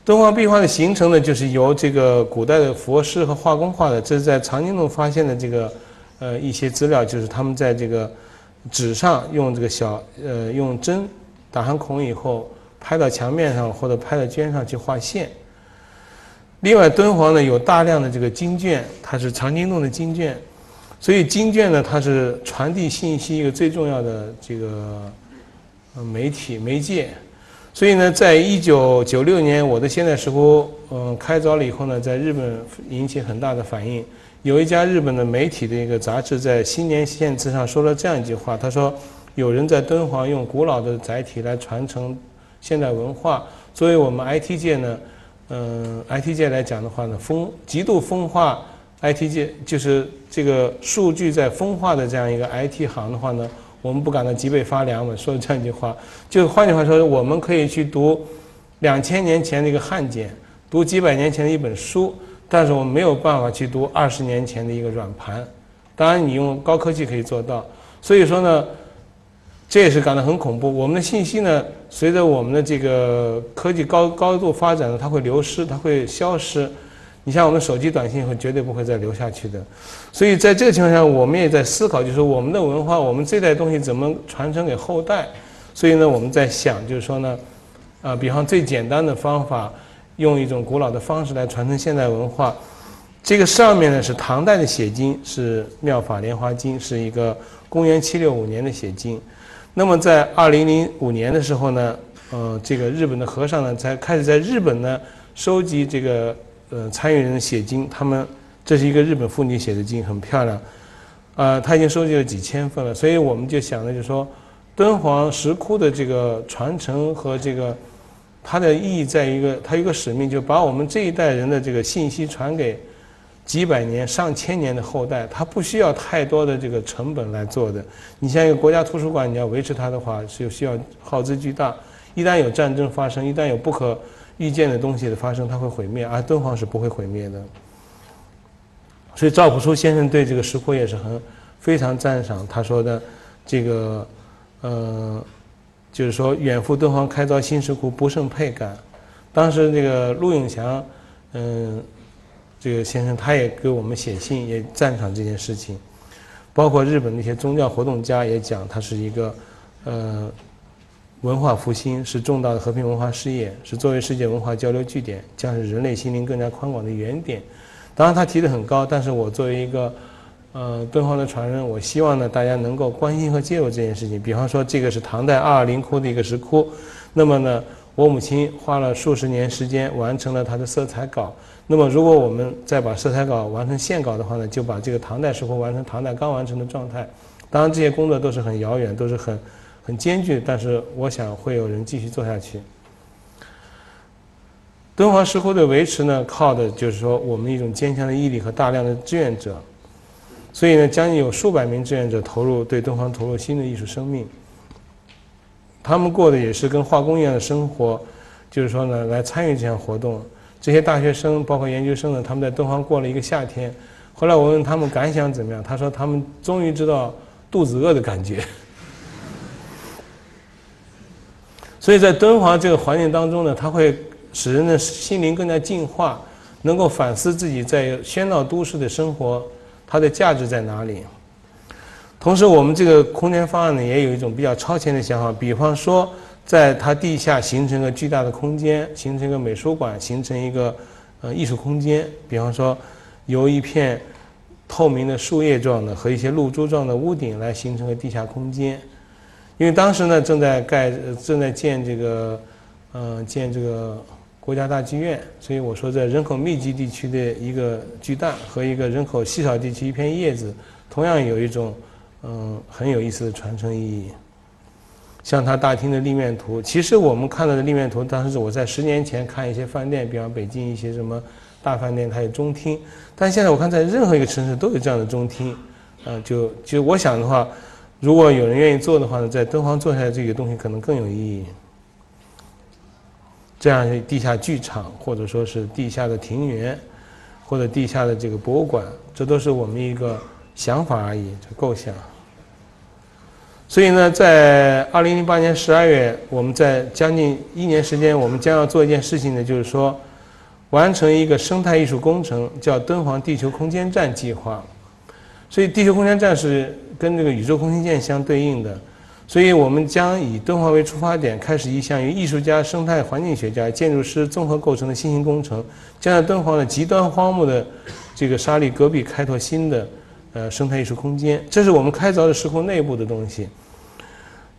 敦煌壁画的形成呢，就是由这个古代的佛师和画工画的。这是在藏经洞发现的这个，呃，一些资料，就是他们在这个纸上用这个小呃用针打上孔以后，拍到墙面上或者拍到绢上去画线。另外，敦煌呢有大量的这个经卷，它是藏经洞的经卷，所以经卷呢它是传递信息一个最重要的这个媒体媒介。所以呢，在一九九六年，我的现代石窟嗯开凿了以后呢，在日本引起很大的反应。有一家日本的媒体的一个杂志在新年献词上说了这样一句话，他说：“有人在敦煌用古老的载体来传承现代文化。作为我们 IT 界呢，嗯，IT 界来讲的话呢，风极度分化，IT 界就是这个数据在分化的这样一个 IT 行的话呢，我们不感到脊背发凉嘛。说这样一句话，就换句话说，我们可以去读两千年前的一个汉简，读几百年前的一本书，但是我们没有办法去读二十年前的一个软盘。当然，你用高科技可以做到。所以说呢。这也是感到很恐怖。我们的信息呢，随着我们的这个科技高高度发展呢，它会流失，它会消失。你像我们手机短信会绝对不会再留下去的。所以在这个情况下，我们也在思考，就是我们的文化，我们这代东西怎么传承给后代。所以呢，我们在想，就是说呢，啊，比方最简单的方法，用一种古老的方式来传承现代文化。这个上面呢是唐代的写经，是《妙法莲华经》，是一个公元七六五年的写经。那么在二零零五年的时候呢，呃，这个日本的和尚呢，才开始在日本呢收集这个呃参与人写经。他们这是一个日本妇女写的经，很漂亮，啊，他已经收集了几千份了。所以我们就想呢，就是说敦煌石窟的这个传承和这个它的意义在一个，它一个使命，就把我们这一代人的这个信息传给。几百年、上千年的后代，它不需要太多的这个成本来做的。你像一个国家图书馆，你要维持它的话，是需要耗资巨大。一旦有战争发生，一旦有不可预见的东西的发生，它会毁灭，而敦煌是不会毁灭的。所以赵朴初先生对这个石窟也是很非常赞赏。他说的这个，呃，就是说远赴敦煌开凿新石窟，不胜佩感。当时那个陆永祥，嗯。这个先生他也给我们写信，也赞赏这件事情，包括日本那些宗教活动家也讲，它是一个，呃，文化复兴，是重大的和平文化事业，是作为世界文化交流据点，将是人类心灵更加宽广的原点。当然他提的很高，但是我作为一个，呃，敦煌的传人，我希望呢大家能够关心和介入这件事情。比方说，这个是唐代二二零窟的一个石窟，那么呢，我母亲花了数十年时间完成了它的色彩稿。那么，如果我们再把色彩稿完成线稿的话呢，就把这个唐代石窟完成唐代刚完成的状态。当然，这些工作都是很遥远，都是很很艰巨，但是我想会有人继续做下去。敦煌石窟的维持呢，靠的就是说我们一种坚强的毅力和大量的志愿者。所以呢，将近有数百名志愿者投入对敦煌投入新的艺术生命。他们过的也是跟化工一样的生活，就是说呢，来参与这项活动。这些大学生，包括研究生呢，他们在敦煌过了一个夏天。后来我问他们感想怎么样，他说他们终于知道肚子饿的感觉。所以在敦煌这个环境当中呢，它会使人的心灵更加净化，能够反思自己在喧闹都市的生活，它的价值在哪里。同时，我们这个空间方案呢，也有一种比较超前的想法，比方说。在它地下形成个巨大的空间，形成一个美术馆，形成一个呃艺术空间。比方说，由一片透明的树叶状的和一些露珠状的屋顶来形成个地下空间。因为当时呢正在盖正在建这个呃建这个国家大剧院，所以我说在人口密集地区的一个巨蛋和一个人口稀少地区一片叶子，同样有一种嗯很有意思的传承意义。像它大厅的立面图，其实我们看到的立面图，当时我在十年前看一些饭店，比方北京一些什么大饭店，它有中厅。但现在我看在任何一个城市都有这样的中厅，啊，就就我想的话，如果有人愿意做的话呢，在敦煌做下来这个东西可能更有意义。这样地下剧场，或者说是地下的庭园，或者地下的这个博物馆，这都是我们一个想法而已，这构想。所以呢，在二零零八年十二月，我们在将近一年时间，我们将要做一件事情呢，就是说，完成一个生态艺术工程，叫敦煌地球空间站计划。所以，地球空间站是跟这个宇宙空间站相对应的。所以我们将以敦煌为出发点，开始一项由艺术家、生态环境学家、建筑师综合构成的新型工程，将在敦煌的极端荒漠的这个沙砾戈壁开拓新的。呃，生态艺术空间，这是我们开凿的石窟内部的东西。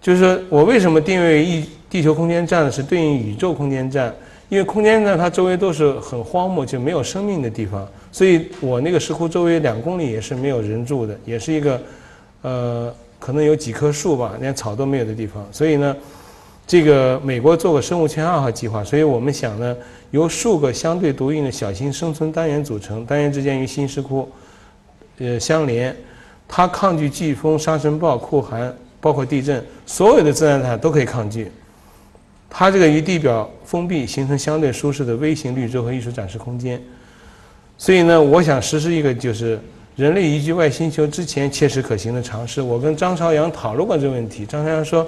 就是说我为什么定位一地球空间站呢？是对应宇宙空间站，因为空间站它周围都是很荒漠，就没有生命的地方。所以我那个石窟周围两公里也是没有人住的，也是一个呃，可能有几棵树吧，连草都没有的地方。所以呢，这个美国做过生物圈二号计划，所以我们想呢，由数个相对独立的小型生存单元组成，单元之间与新石窟呃相连，它抗拒飓风、沙尘暴、酷寒，包括地震，所有的自然灾害都可以抗拒。它这个与地表封闭，形成相对舒适的微型绿洲和艺术展示空间。所以呢，我想实施一个就是人类移居外星球之前切实可行的尝试。我跟张朝阳讨论过这个问题。张朝阳说，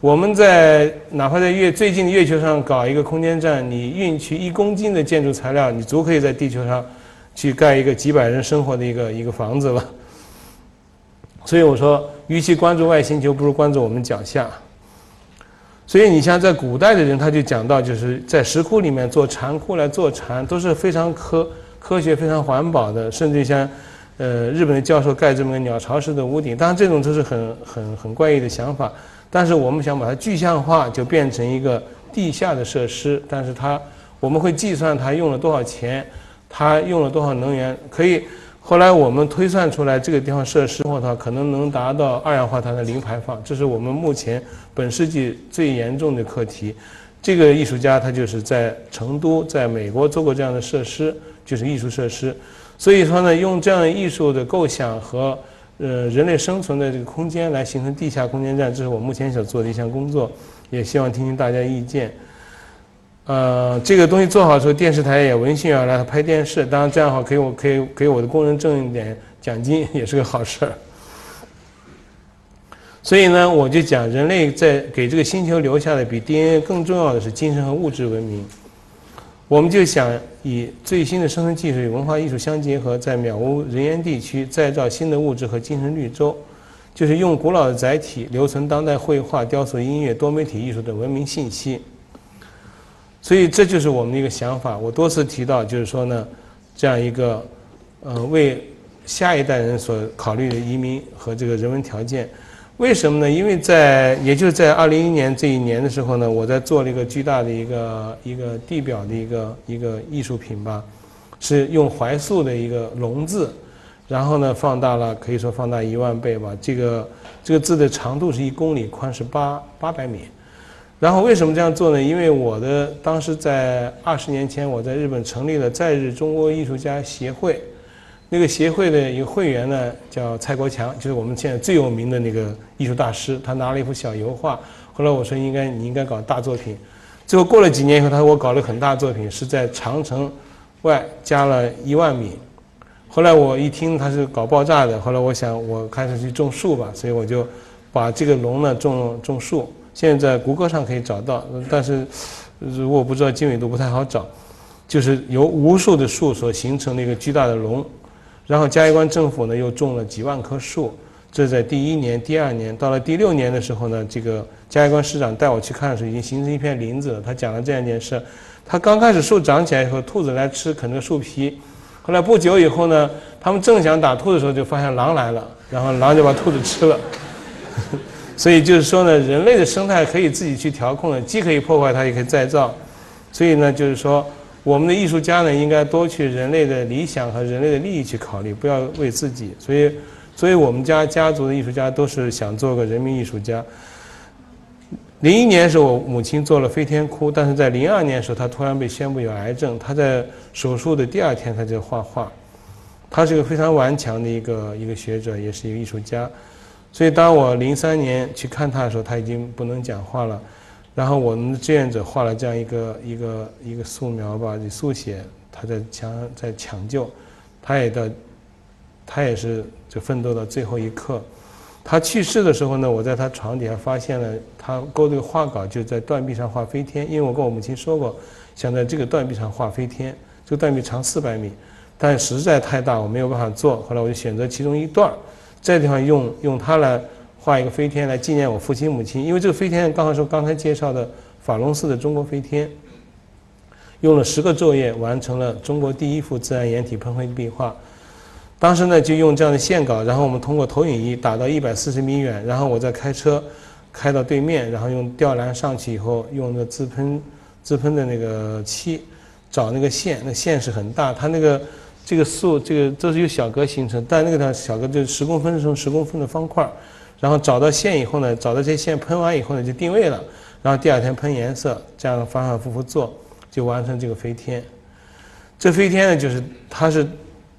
我们在哪怕在月最近的月球上搞一个空间站，你运去一公斤的建筑材料，你足可以在地球上去盖一个几百人生活的一个一个房子了。所以我说，与其关注外星球，不如关注我们脚下。所以你像在古代的人，他就讲到，就是在石窟里面做禅窟来做禅，都是非常科科学、非常环保的。甚至像，呃，日本的教授盖这么个鸟巢式的屋顶，当然这种都是很很很怪异的想法。但是我们想把它具象化，就变成一个地下的设施。但是它我们会计算它用了多少钱，它用了多少能源，可以。后来我们推算出来，这个地方设施的话，可能能达到二氧化碳的零排放，这是我们目前本世纪最严重的课题。这个艺术家他就是在成都，在美国做过这样的设施，就是艺术设施。所以说呢，用这样艺术的构想和呃人类生存的这个空间来形成地下空间站，这是我目前想做的一项工作，也希望听听大家意见。呃，这个东西做好之后，电视台也闻讯而来，拍电视。当然这样好，给我可以给我的工人挣一点奖金，也是个好事儿。所以呢，我就讲，人类在给这个星球留下的比 DNA 更重要的是精神和物质文明。我们就想以最新的生存技术与文化艺术相结合，在渺无人烟地区再造新的物质和精神绿洲，就是用古老的载体留存当代绘画、雕塑、音乐、多媒体艺术的文明信息。所以这就是我们的一个想法。我多次提到，就是说呢，这样一个，呃，为下一代人所考虑的移民和这个人文条件。为什么呢？因为在也就是在二零一年这一年的时候呢，我在做了一个巨大的一个一个地表的一个一个艺术品吧，是用怀素的一个龙字，然后呢放大了，可以说放大一万倍吧。这个这个字的长度是一公里，宽是八八百米。然后为什么这样做呢？因为我的当时在二十年前，我在日本成立了在日中国艺术家协会，那个协会的一个会员呢叫蔡国强，就是我们现在最有名的那个艺术大师。他拿了一幅小油画，后来我说应该你应该搞大作品。最后过了几年以后，他说我搞了很大作品，是在长城外加了一万米。后来我一听他是搞爆炸的，后来我想我开始去种树吧，所以我就把这个龙呢种种树。现在在谷歌上可以找到，但是如果不知道经纬度不太好找，就是由无数的树所形成的一个巨大的龙，然后嘉峪关政府呢又种了几万棵树，这在第一年、第二年，到了第六年的时候呢，这个嘉峪关市长带我去看的时候，已经形成一片林子了。他讲了这样一件事：他刚开始树长起来以后，兔子来吃啃那个树皮，后来不久以后呢，他们正想打兔子的时候，就发现狼来了，然后狼就把兔子吃了。所以就是说呢，人类的生态可以自己去调控的，既可以破坏它，也可以再造。所以呢，就是说，我们的艺术家呢，应该多去人类的理想和人类的利益去考虑，不要为自己。所以，所以我们家家族的艺术家都是想做个人民艺术家。零一年时候我母亲做了飞天窟，但是在零二年时候，她突然被宣布有癌症。她在手术的第二天，她就画画。她是一个非常顽强的一个一个学者，也是一个艺术家。所以，当我零三年去看她的时候，她已经不能讲话了。然后，我们的志愿者画了这样一个一个一个素描吧，就速写他在抢在抢救，他也到，他也是就奋斗到最后一刻。他去世的时候呢，我在他床底下发现了他勾这个画稿，就在断壁上画飞天。因为我跟我母亲说过，想在这个断壁上画飞天。这个断壁长四百米，但实在太大，我没有办法做。后来我就选择其中一段。这地方用用它来画一个飞天来纪念我父亲母亲，因为这个飞天刚好是刚才介绍的法隆寺的中国飞天，用了十个昼夜完成了中国第一幅自然岩体喷绘壁画。当时呢就用这样的线稿，然后我们通过投影仪打到一百四十米远，然后我再开车开到对面，然后用吊篮上去以后，用那个自喷自喷的那个漆找那个线，那线是很大，它那个。这个树，这个都是由小格形成，但那个呢，小格就是十公分乘十公分的方块，然后找到线以后呢，找到这些线喷完以后呢，就定位了，然后第二天喷颜色，这样反反复复做，就完成这个飞天。这飞天呢，就是它是，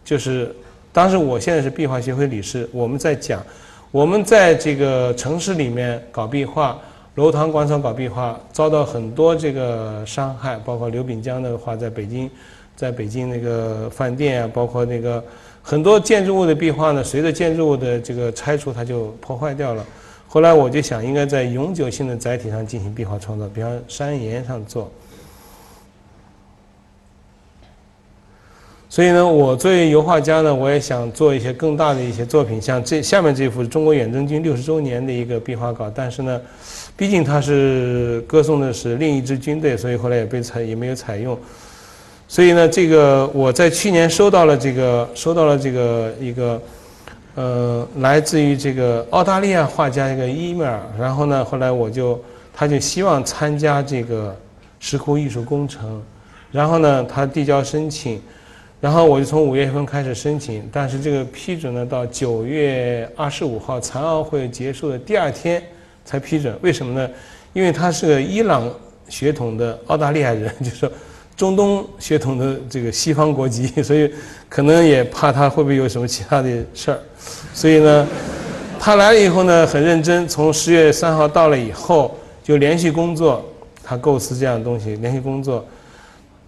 就是当时我现在是壁画协会理事，我们在讲，我们在这个城市里面搞壁画，楼堂广场搞壁画，遭到很多这个伤害，包括刘炳江的话，在北京，在北京那个饭店啊，包括那个很多建筑物的壁画呢，随着建筑物的这个拆除，它就破坏掉了。后来我就想，应该在永久性的载体上进行壁画创作，比方山岩上做。所以呢，我作为油画家呢，我也想做一些更大的一些作品，像这下面这幅中国远征军六十周年的一个壁画稿。但是呢，毕竟它是歌颂的是另一支军队，所以后来也被采也没有采用。所以呢，这个我在去年收到了这个收到了这个一个。呃，来自于这个澳大利亚画家一个伊米尔，然后呢，后来我就他就希望参加这个石窟艺术工程，然后呢，他递交申请，然后我就从五月份开始申请，但是这个批准呢，到九月二十五号残奥会结束的第二天才批准，为什么呢？因为他是个伊朗血统的澳大利亚人，就说。中东血统的这个西方国籍，所以可能也怕他会不会有什么其他的事儿，所以呢，他来了以后呢，很认真，从十月三号到了以后就连续工作，他构思这样的东西，连续工作。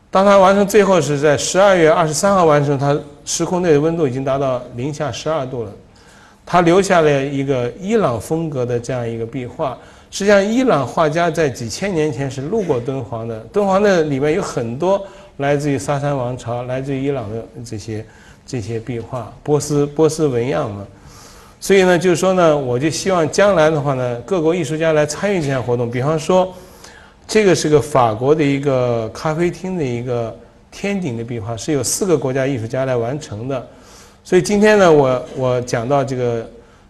当他完成最后是在十二月二十三号完成，他时空内的温度已经达到零下十二度了，他留下了一个伊朗风格的这样一个壁画。实际上，伊朗画家在几千年前是路过敦煌的。敦煌的里面有很多来自于萨珊王朝、来自于伊朗的这些这些壁画，波斯波斯纹样嘛。所以呢，就是说呢，我就希望将来的话呢，各国艺术家来参与这项活动。比方说，这个是个法国的一个咖啡厅的一个天顶的壁画，是由四个国家艺术家来完成的。所以今天呢，我我讲到这个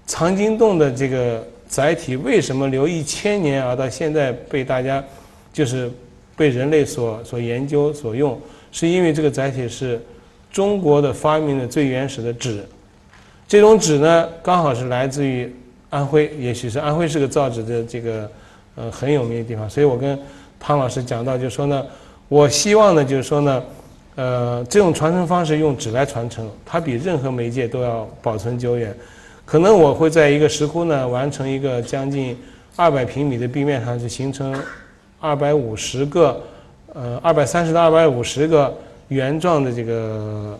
藏经洞的这个。载体为什么留一千年而到现在被大家就是被人类所所研究所用？是因为这个载体是中国的发明的最原始的纸。这种纸呢，刚好是来自于安徽，也许是安徽是个造纸的这个呃很有名的地方。所以我跟汤老师讲到，就说呢，我希望呢，就是说呢，呃，这种传承方式用纸来传承，它比任何媒介都要保存久远。可能我会在一个石窟呢完成一个将近二百平米的壁面上，就形成二百五十个，呃，二百三十到二百五十个原状的这个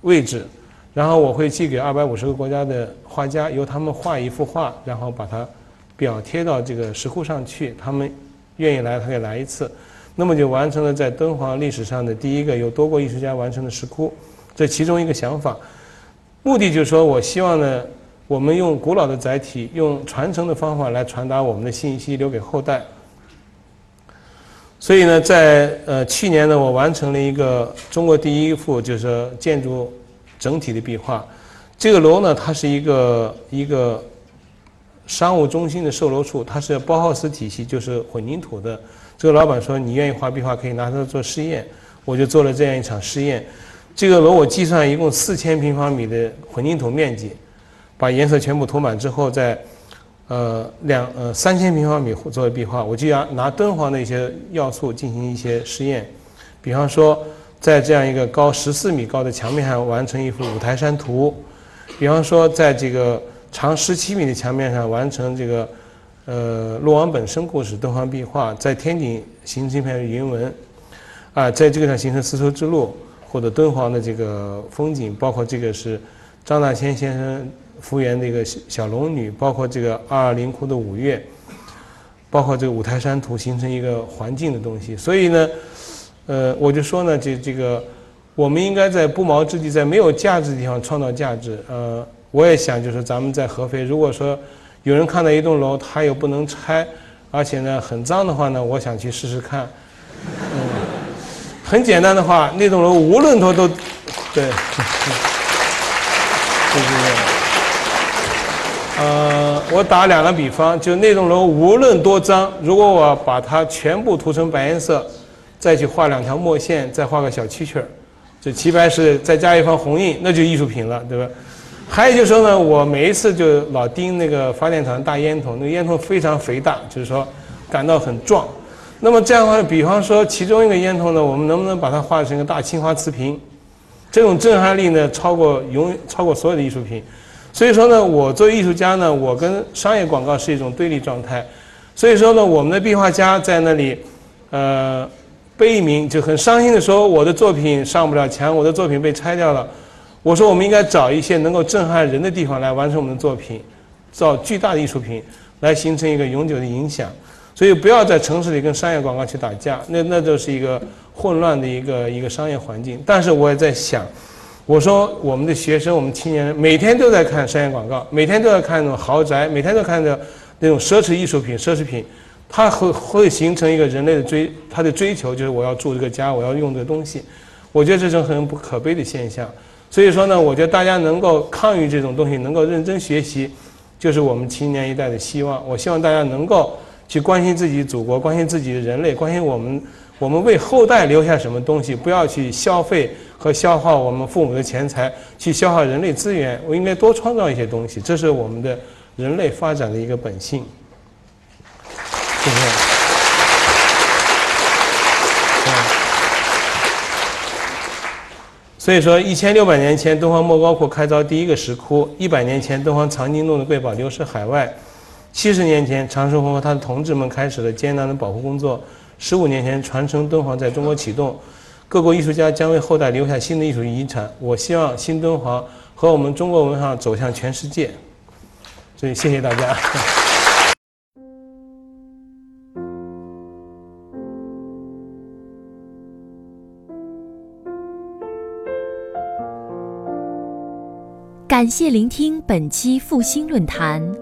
位置，然后我会寄给二百五十个国家的画家，由他们画一幅画，然后把它表贴到这个石窟上去。他们愿意来，他可以来一次，那么就完成了在敦煌历史上的第一个由多国艺术家完成的石窟。这其中一个想法，目的就是说我希望呢。我们用古老的载体，用传承的方法来传达我们的信息，留给后代。所以呢，在呃去年呢，我完成了一个中国第一幅就是建筑整体的壁画。这个楼呢，它是一个一个商务中心的售楼处，它是包豪斯体系，就是混凝土的。这个老板说：“你愿意画壁画，可以拿它做试验。”我就做了这样一场试验。这个楼我计算一共四千平方米的混凝土面积。把颜色全部涂满之后，在呃两呃三千平方米作为壁画，我就要拿敦煌的一些要素进行一些实验，比方说在这样一个高十四米高的墙面上完成一幅五台山图，比方说在这个长十七米的墙面上完成这个呃洛王本生故事敦煌壁画，在天顶形成一片云纹，啊，在这个上形成丝绸之路或者敦煌的这个风景，包括这个是张大千先生。复原那个小龙女，包括这个二二零窟的五岳，包括这个五台山图，形成一个环境的东西。所以呢，呃，我就说呢，这这个我们应该在不毛之地，在没有价值的地方创造价值。呃，我也想就是咱们在合肥，如果说有人看到一栋楼，它又不能拆，而且呢很脏的话呢，我想去试试看。嗯，很简单的话，那栋楼无论它都，对，就是这样。呃，我打两个比方，就那栋楼无论多脏，如果我把它全部涂成白颜色，再去画两条墨线，再画个小蛐蛐儿，就齐白石再加一方红印，那就艺术品了，对吧？还有就是说呢，我每一次就老盯那个发电厂大烟筒，那个烟筒非常肥大，就是说感到很壮。那么这样的话，比方说其中一个烟筒呢，我们能不能把它画成一个大青花瓷瓶？这种震撼力呢，超过永超过所有的艺术品。所以说呢，我作为艺术家呢，我跟商业广告是一种对立状态。所以说呢，我们的壁画家在那里，呃，悲鸣就很伤心的说，我的作品上不了墙，我的作品被拆掉了。我说，我们应该找一些能够震撼人的地方来完成我们的作品，造巨大的艺术品，来形成一个永久的影响。所以，不要在城市里跟商业广告去打架，那那就是一个混乱的一个一个商业环境。但是，我也在想。我说，我们的学生，我们青年人每天都在看商业广告，每天都在看那种豪宅，每天都看着那种奢侈艺术品、奢侈品，它会会形成一个人类的追，他的追求就是我要住这个家，我要用这个东西。我觉得这是很不可悲的现象。所以说呢，我觉得大家能够抗拒这种东西，能够认真学习，就是我们青年一代的希望。我希望大家能够去关心自己祖国，关心自己的人类，关心我们，我们为后代留下什么东西，不要去消费。和消耗我们父母的钱财，去消耗人类资源，我应该多创造一些东西，这是我们的人类发展的一个本性。谢谢。所以说，一千六百年前，敦煌莫高窟开凿第一个石窟；一百年前，敦煌藏经洞的瑰宝流失海外；七十年前，长寿峰和他的同志们开始了艰难的保护工作；十五年前，传承敦煌在中国启动。各国艺术家将为后代留下新的艺术遗产。我希望新敦煌和我们中国文化走向全世界。所以，谢谢大家。感谢聆听本期复兴论坛。